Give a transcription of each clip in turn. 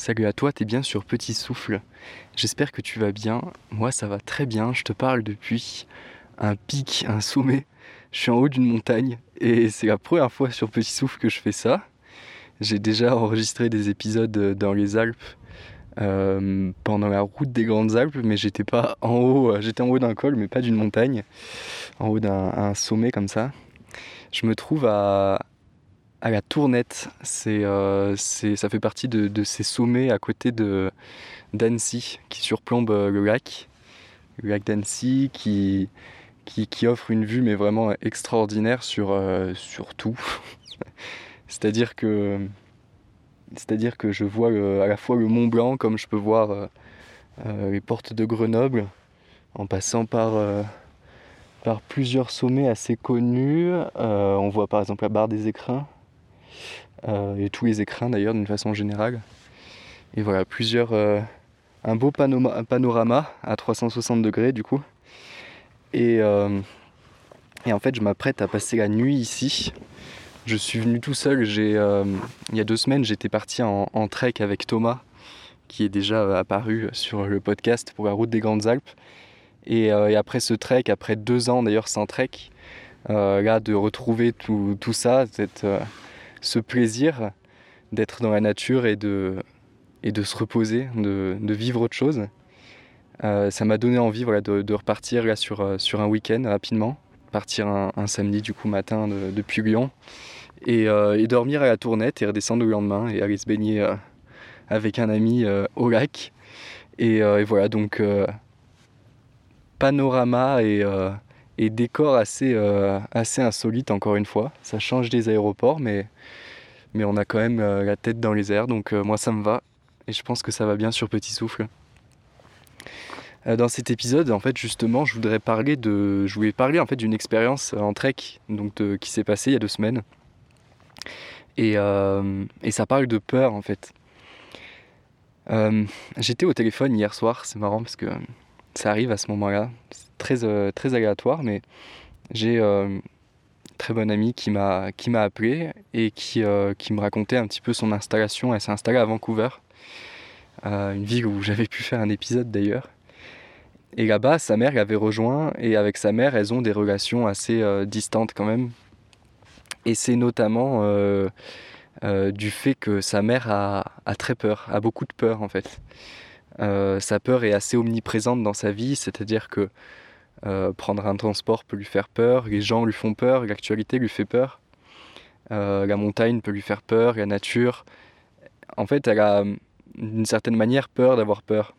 Salut à toi, t'es bien sur Petit Souffle. J'espère que tu vas bien. Moi, ça va très bien. Je te parle depuis un pic, un sommet. Je suis en haut d'une montagne et c'est la première fois sur Petit Souffle que je fais ça. J'ai déjà enregistré des épisodes dans les Alpes euh, pendant la route des Grandes Alpes, mais j'étais pas en haut. J'étais en haut d'un col, mais pas d'une montagne, en haut d'un sommet comme ça. Je me trouve à, à la Tournette. Euh, c'est, ça fait partie de, ces sommets à côté de d'Annecy qui surplombe euh, le lac, le lac d'Annecy qui, offre une vue mais vraiment extraordinaire sur, euh, tout. c'est-à-dire que je vois à la fois le Mont Blanc comme je peux voir les portes de Grenoble en passant par plusieurs sommets assez connus. on voit par exemple la barre des écrins euh, et tous les écrins d'ailleurs d'une façon générale. Et voilà, plusieurs, euh, un beau panorama à 360 degrés du coup. Et, euh, et en fait, je m'apprête à passer la nuit ici. Je suis venu tout seul. J'ai, il y a deux semaines, j'étais parti en, trek avec Thomas, qui est déjà apparu sur le podcast pour la route des Grandes Alpes. Et, et après ce trek, après deux ans d'ailleurs sans trek, là de retrouver tout, tout ça, cette, ce plaisir d'être dans la nature et de, et de se reposer, de, de vivre autre chose. Euh, ça m'a donné envie de, de, repartir là, sur, euh, sur un week-end rapidement, partir un, samedi du coup matin depuis Lyon et, euh, et, dormir à la tournette et redescendre le lendemain et aller se baigner avec un ami au lac. Et voilà donc panorama et, et décor assez, assez insolite encore une fois. Ça change des aéroports mais mais on a quand même euh, la tête dans les airs, donc euh, moi ça me va, et je pense que ça va bien sur Petit Souffle. Euh, dans cet épisode, en fait, justement, je voudrais parler de, je voulais parler en fait d'une expérience en trek, donc qui s'est passée il y a deux semaines, et ça parle de peur en fait. J'étais au téléphone hier soir, c'est marrant parce que ça arrive à ce moment-là, très très aléatoire, mais j'ai très bonne amie qui m'a appelé et qui, euh, qui me racontait un petit peu son installation. Elle s'est installée à Vancouver, euh, une ville où j'avais pu faire un épisode d'ailleurs. Et là-bas, sa mère l'avait rejoint et avec sa mère, elles ont des relations assez euh, distantes quand même. Et c'est notamment du fait que sa mère a, a, très peur, a beaucoup de peur en fait. sa peur est assez omniprésente dans sa vie, c'est-à-dire que euh, prendre un transport peut lui faire peur, les gens lui font peur, l'actualité lui fait peur, euh, la montagne peut lui faire peur, la nature. En fait, elle a d'une certaine manière peur d'avoir peur.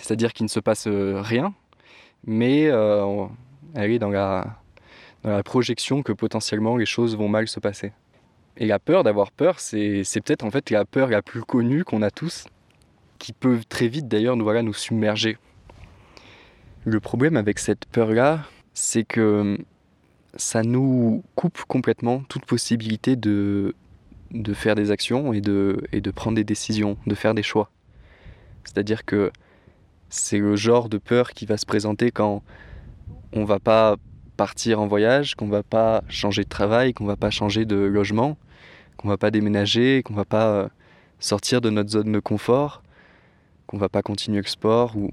C'est-à-dire qu'il ne se passe euh, rien, mais elle est dans la, dans la projection que potentiellement les choses vont mal se passer. Et la peur d'avoir peur, c'est peut-être en fait la peur la plus connue qu'on a tous, qui peut très vite d'ailleurs nous, voilà, nous submerger. Le problème avec cette peur-là, c'est que ça nous coupe complètement toute possibilité de, faire des actions et de, prendre des décisions, de faire des choix. C'est-à-dire que c'est le genre de peur qui va se présenter quand on va pas partir en voyage, qu'on va pas changer de travail, qu'on va pas changer de logement, qu'on va pas déménager, qu'on va pas euh, sortir de notre zone de confort, qu'on va pas continuer le sport ou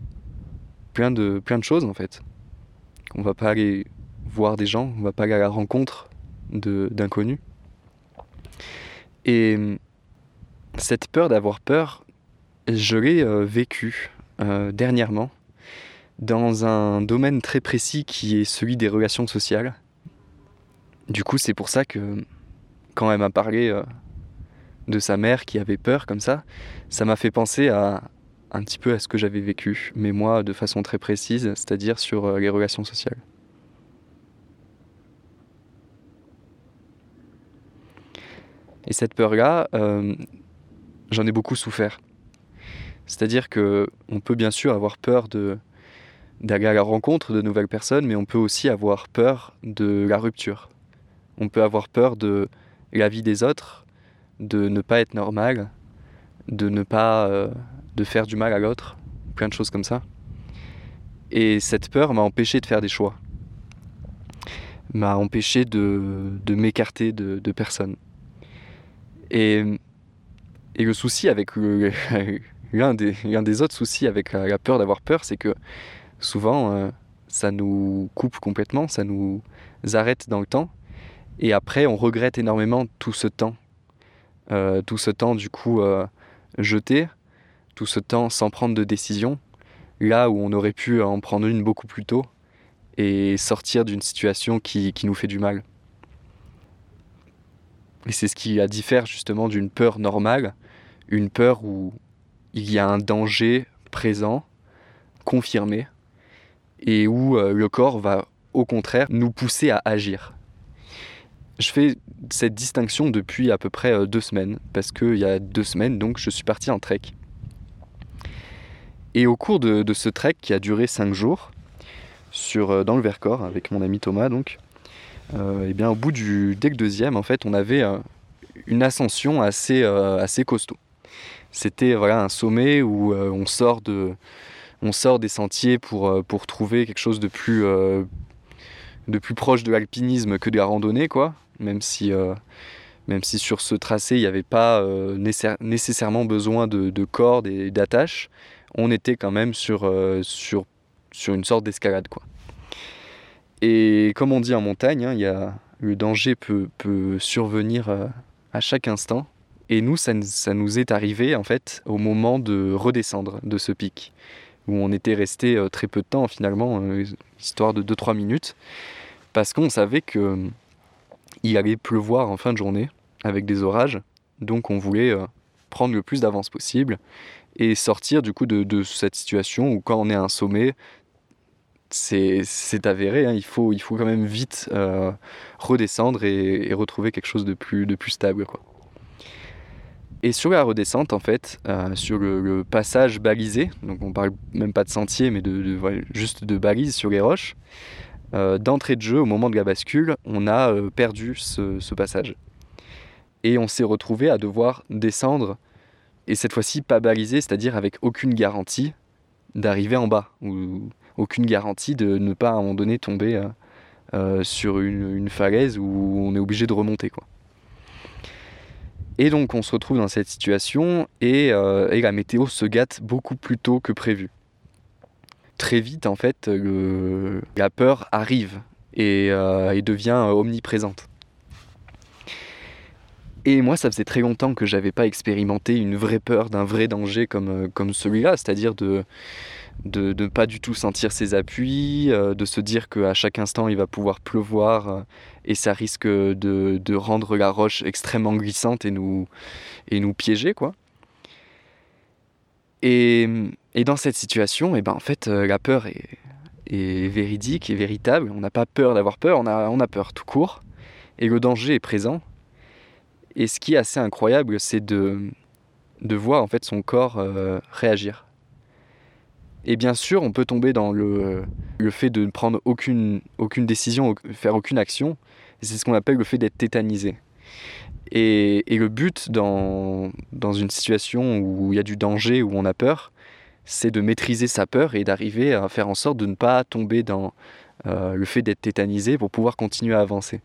plein de, plein de choses en fait. On va pas aller voir des gens, on va pas aller à la rencontre d'inconnus. Et cette peur d'avoir peur, je l'ai euh, vécue euh, dernièrement dans un domaine très précis qui est celui des relations sociales. Du coup, c'est pour ça que quand elle m'a parlé euh, de sa mère qui avait peur comme ça, ça m'a fait penser à, un petit peu à ce que j'avais vécu, mais moi de façon très précise, c'est-à-dire sur euh, les relations sociales. Et cette peur-là, euh, j'en ai beaucoup souffert. C'est-à-dire que on peut bien sûr avoir peur de d'aller à la rencontre de nouvelles personnes, mais on peut aussi avoir peur de la rupture. On peut avoir peur de la vie des autres, de ne pas être normal, de ne pas euh, de faire du mal à l'autre, plein de choses comme ça. Et cette peur m'a empêché de faire des choix, m'a empêché de, de m'écarter de, de, personnes. Et Et le souci avec l'un des, des, autres soucis avec la, peur d'avoir peur, c'est que souvent, euh, ça nous coupe complètement, ça nous arrête dans le temps. Et après, on regrette énormément tout ce temps. Euh, tout ce temps, du coup, euh, jeté, tout ce temps sans prendre de décision, là où on aurait pu en prendre une beaucoup plus tôt et sortir d'une situation qui, qui nous fait du mal. Et c'est ce qui la diffère justement d'une peur normale, une peur où il y a un danger présent, confirmé, et où euh, le corps va au contraire nous pousser à agir. Je fais cette distinction depuis à peu près euh, deux semaines, parce qu'il y a deux semaines, donc, je suis parti en trek. Et au cours de, ce trek qui a duré cinq jours, sur, euh, dans le Vercors, avec mon ami Thomas, donc, et eh bien, au bout du dès deuxième, en fait, on avait une ascension assez, assez costaud. C'était un sommet où on sort de, on sort des sentiers pour, euh, pour trouver quelque chose de plus, euh, de plus proche de l'alpinisme que de la randonnée, quoi. Même si, euh, même si sur ce tracé, il n'y avait pas nécessairement besoin de, cordes et d'attaches, on était quand même sur, sur, sur une sorte d'escalade, quoi. Et comme on dit en montagne, hein, y a, le danger peut, peut survenir à chaque instant. Et nous, ça, ça, nous est arrivé en fait au moment de redescendre de ce pic où on était resté euh, très peu de temps finalement, euh, histoire de 2-3 minutes, parce qu'on savait que euh, il allait pleuvoir en fin de journée avec des orages, donc on voulait prendre le plus d'avance possible et sortir du coup de, cette situation où quand on est à un sommet, c'est avéré, hein, il, faut, il faut quand même vite redescendre et, et, retrouver quelque chose de plus, de plus stable. Quoi. Et sur la redescente, en fait, euh, sur le, passage balisé, donc on parle même pas de sentier, mais de, juste de balises sur les roches, euh, d'entrée de jeu, au moment de la bascule, on a euh, perdu ce, passage. Et on s'est retrouvé à devoir descendre, et cette fois-ci pas balisé, c'est-à-dire avec aucune garantie d'arriver en bas, ou aucune garantie de ne pas à un moment donné tomber sur une, falaise où on est obligé de remonter. Et donc on se retrouve dans cette situation euh, et, la météo se gâte beaucoup plus tôt que prévu. Très vite en fait la peur arrive et, euh, devient omniprésente. Et moi, ça faisait très longtemps que j'avais pas expérimenté une vraie peur d'un vrai danger comme, euh, comme celui-là, c'est-à-dire de, de ne pas du tout sentir ses appuis, euh, de se dire qu'à chaque instant il va pouvoir pleuvoir euh, et ça risque de, de, rendre la roche extrêmement glissante et nous, et nous piéger quoi. Et, et dans cette situation, et eh ben en fait la peur est, est véridique et véritable. On n'a pas peur d'avoir peur, on a, on a peur tout court et le danger est présent. Et ce qui est assez incroyable, c'est de, de voir en fait son corps réagir et bien sûr, on peut tomber dans le, le fait de ne prendre aucune, aucune décision, faire aucune action. C'est ce qu'on appelle le fait d'être tétanisé. Et, et, le but dans, dans une situation où il y a du danger, où on a peur, c'est de maîtriser sa peur et d'arriver à faire en sorte de ne pas tomber dans euh, le fait d'être tétanisé pour pouvoir continuer à avancer.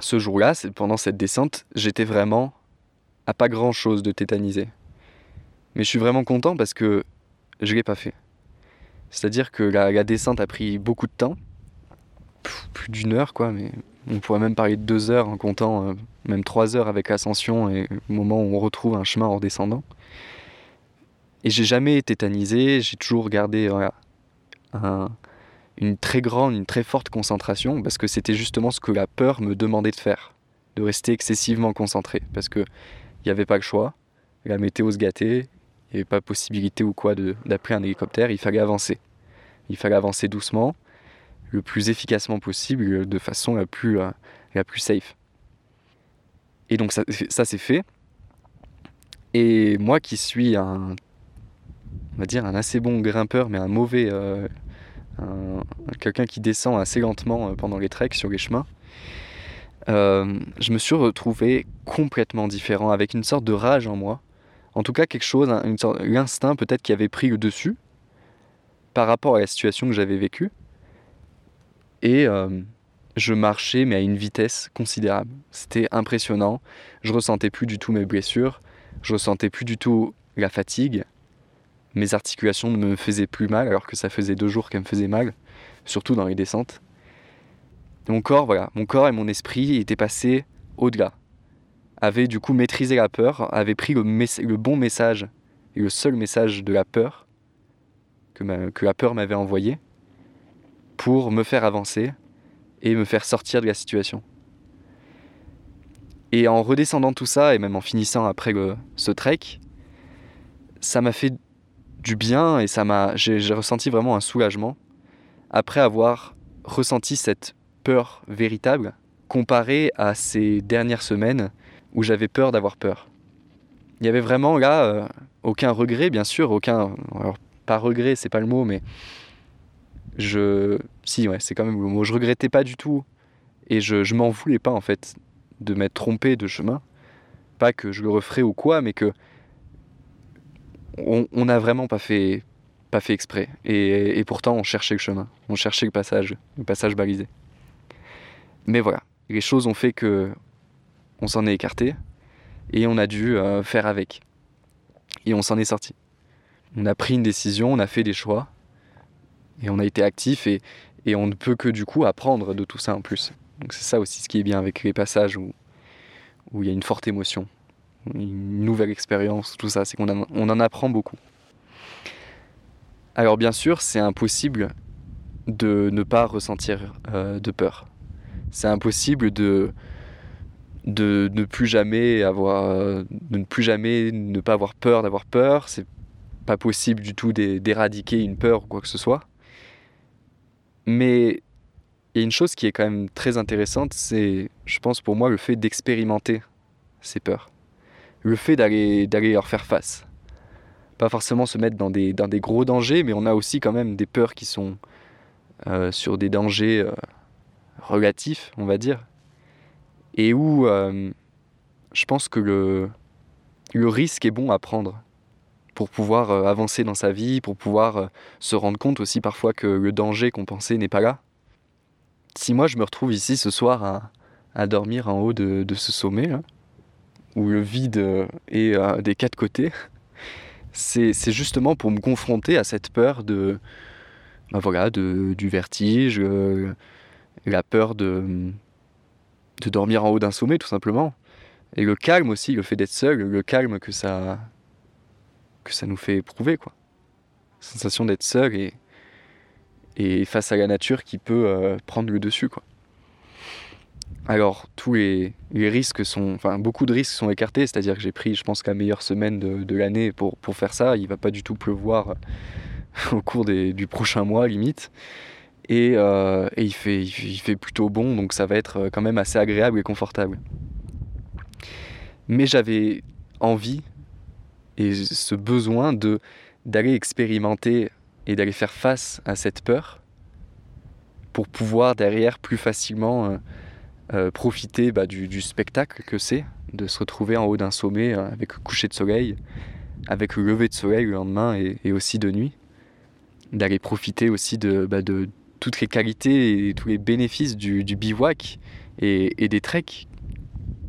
Ce jour-là, pendant cette descente, j'étais vraiment à pas grand-chose de tétanisé. Mais je suis vraiment content parce que je l'ai pas fait. C'est-à-dire que la, descente a pris beaucoup de temps, plus d'une heure quoi, mais on pourrait même parler de deux heures en comptant euh, même trois heures avec l'ascension et le moment où on retrouve un chemin en redescendant. Et j'ai jamais tétanisé, j'ai toujours gardé une très grande, une très forte concentration parce que c'était justement ce que la peur me demandait de faire, de rester excessivement concentré parce que il n'y avait pas le choix, la météo se gâtait, il n'y avait pas possibilité ou quoi d'appeler un hélicoptère, il fallait avancer. Il fallait avancer doucement, le plus efficacement possible, de façon la plus, euh, la plus safe. Et donc ça, ça c'est fait. Et moi qui suis un, on va dire un assez bon grimpeur, mais un mauvais, euh, quelqu'un qui descend assez lentement euh, pendant les treks sur les chemins, je me suis retrouvé complètement différent, avec une sorte de rage en moi, en tout cas quelque chose, une sorte, l'instinct peut-être qui avait pris le dessus par rapport à la situation que j'avais vécue. Et, euh, je marchais mais à une vitesse considérable. C'était impressionnant. Je ressentais plus du tout mes blessures, je ressentais plus du tout la fatigue. Mes articulations ne me faisaient plus mal alors que ça faisait deux jours qu'elles me faisaient mal, surtout dans les descentes. Mon corps, voilà, mon corps et mon esprit étaient passés au-delà. Avaient du coup maîtrisé la peur, avaient pris le, bon message et le seul message de la peur que, que la peur m'avait envoyé pour me faire avancer et me faire sortir de la situation. Et en redescendant tout ça, et même en finissant après ce trek, ça m'a fait du bien et ça m'a, j'ai ressenti vraiment un soulagement après avoir ressenti cette peur véritable comparée à ces dernières semaines où j'avais peur d'avoir peur. Il y avait vraiment là euh, aucun regret, bien sûr, aucun, alors pas regret, c'est pas le mot, mais je, si ouais, c'est quand même le mot. Je regrettais pas du tout et je, je m'en voulais pas en fait de m'être trompé de chemin. Pas que je le referais ou quoi, mais que on n'a vraiment pas fait, pas fait exprès. Et, pourtant, on cherchait le chemin, on cherchait le passage, le passage balisé. Mais voilà, les choses ont fait que on s'en est écarté et on a dû euh, faire avec. Et on s'en est sorti. On a pris une décision, on a fait des choix et on a été actif et, et on ne peut que du coup apprendre de tout ça en plus. Donc c'est ça aussi ce qui est bien avec les passages où, où il y a une forte émotion, une nouvelle expérience, tout ça, c'est qu'on on en apprend beaucoup. Alors bien sûr, c'est impossible de ne pas ressentir euh, de peur. C'est impossible de, de ne plus jamais avoir, de ne plus jamais ne pas avoir peur d'avoir peur. C'est pas possible du tout d'éradiquer une peur ou quoi que ce soit. Mais il y a une chose qui est quand même très intéressante, c'est, je pense pour moi, le fait d'expérimenter ces peurs. Le fait d'aller, leur faire face. Pas forcément se mettre dans des, dans des gros dangers, mais on a aussi quand même des peurs qui sont euh, sur des dangers euh, relatifs, on va dire. Et où euh, je pense que le, le risque est bon à prendre pour pouvoir avancer dans sa vie, pour pouvoir se rendre compte aussi parfois que le danger qu'on pensait n'est pas là si moi je me retrouve ici ce soir à, dormir en haut de, ce sommet, où le vide est euh, des quatre côtés, c'est justement pour me confronter à cette peur de, bah voilà, de du vertige, euh, la peur de, de dormir en haut d'un sommet tout simplement. Et le calme aussi, le fait d'être seul, le calme que ça, que ça nous fait éprouver. Quoi. sensation d'être seul et, et face à la nature qui peut euh, prendre le dessus. Quoi. Alors, tous les, risques sont. Enfin, beaucoup de risques sont écartés, c'est-à-dire que j'ai pris, je pense, la meilleure semaine de, l'année pour, pour faire ça. Il va pas du tout pleuvoir euh, au cours des, du prochain mois, limite. Et, euh, et il, fait, il, fait, plutôt bon, donc ça va être quand même assez agréable et confortable. Mais j'avais envie et ce besoin de d'aller expérimenter et d'aller faire face à cette peur pour pouvoir derrière plus facilement euh, euh, profiter bah, du, spectacle que c'est de se retrouver en haut d'un sommet euh, avec coucher de soleil, avec le lever de soleil le lendemain et, aussi de nuit, d'aller profiter aussi de, bah, toutes les qualités et tous les bénéfices du, bivouac et, des treks,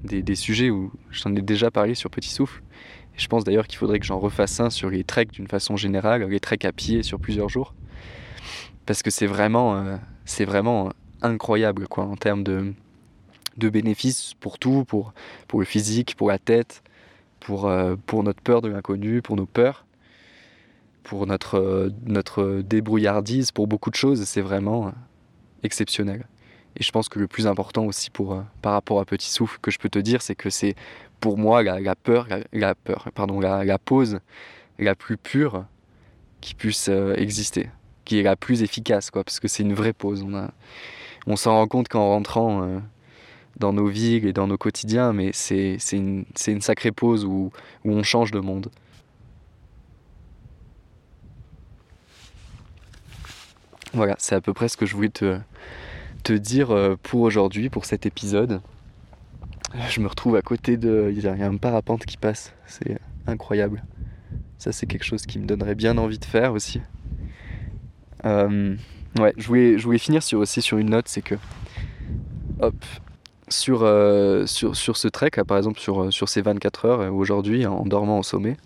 des, sujets où j'en ai déjà parlé sur Petit Souffle. Je pense d'ailleurs qu'il faudrait que j'en refasse un sur les treks d'une façon générale, les treks à pied sur plusieurs jours. Parce que c'est vraiment, euh, c'est vraiment incroyable quoi, en termes de, de bénéfices pour tout, pour, pour le physique, pour la tête, pour, euh, pour notre peur de l'inconnu, pour nos peurs, pour notre, notre débrouillardise, pour beaucoup de choses. C'est vraiment exceptionnel. Et je pense que le plus important aussi pour, euh, par rapport à Petit Souffle que je peux te dire, c'est que c'est pour moi la, peur, la, peur, pardon, la, pause la plus pure qui puisse euh, exister, qui est la plus efficace, quoi, parce que c'est une vraie pause. On, on s'en rend compte qu'en rentrant euh, dans nos vies et dans nos quotidiens, mais c'est, une, une, sacrée pause où, où on change de monde. Voilà, c'est à peu près ce que je voulais te, te dire euh, pour aujourd'hui, pour cet épisode. Je me retrouve à côté de. Il y a un parapente qui passe, c'est incroyable. Ça, c'est quelque chose qui me donnerait bien envie de faire aussi. Euh, ouais, je voulais, je voulais finir sur, aussi sur une note c'est que hop, sur, euh, sur, sur, ce trek, par exemple sur, sur ces 24 heures, aujourd'hui, en dormant au sommet,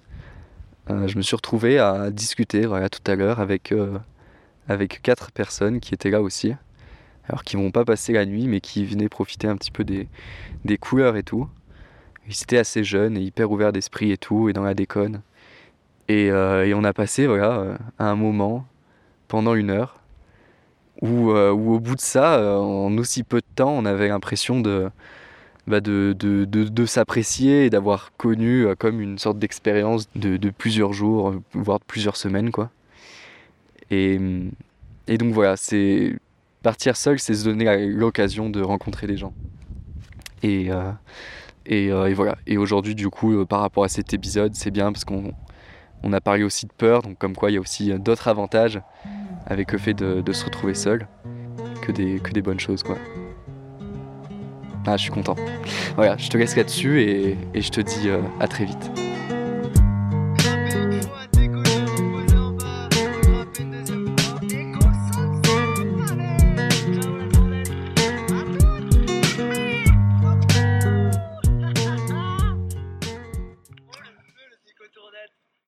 je me suis retrouvé à discuter voilà, tout à l'heure avec, avec quatre personnes qui étaient là aussi. Alors qui vont pas passer la nuit, mais qui venaient profiter un petit peu des, des couleurs et tout. Ils étaient assez jeunes et hyper ouverts d'esprit et tout, et dans la déconne. Et, et on a passé voilà, un moment, pendant une heure, où, euh, où, au bout de ça, euh, en aussi peu de temps, on avait l'impression de, bah de, de, de, s'apprécier et d'avoir connu euh, comme une sorte d'expérience de, de, plusieurs jours, voire de plusieurs semaines. Quoi. Et, et donc voilà, c'est partir seul, c'est se donner l'occasion de rencontrer des gens. Et, et, et, voilà. Et aujourd'hui, du coup, par rapport à cet épisode, c'est bien parce qu'on on a parlé aussi de peur, donc comme quoi il y a aussi d'autres avantages avec le fait de, se retrouver seul que des, que des bonnes choses quoi. Ah je suis content. Voilà, je te laisse là-dessus et, et je te dis euh, à très vite.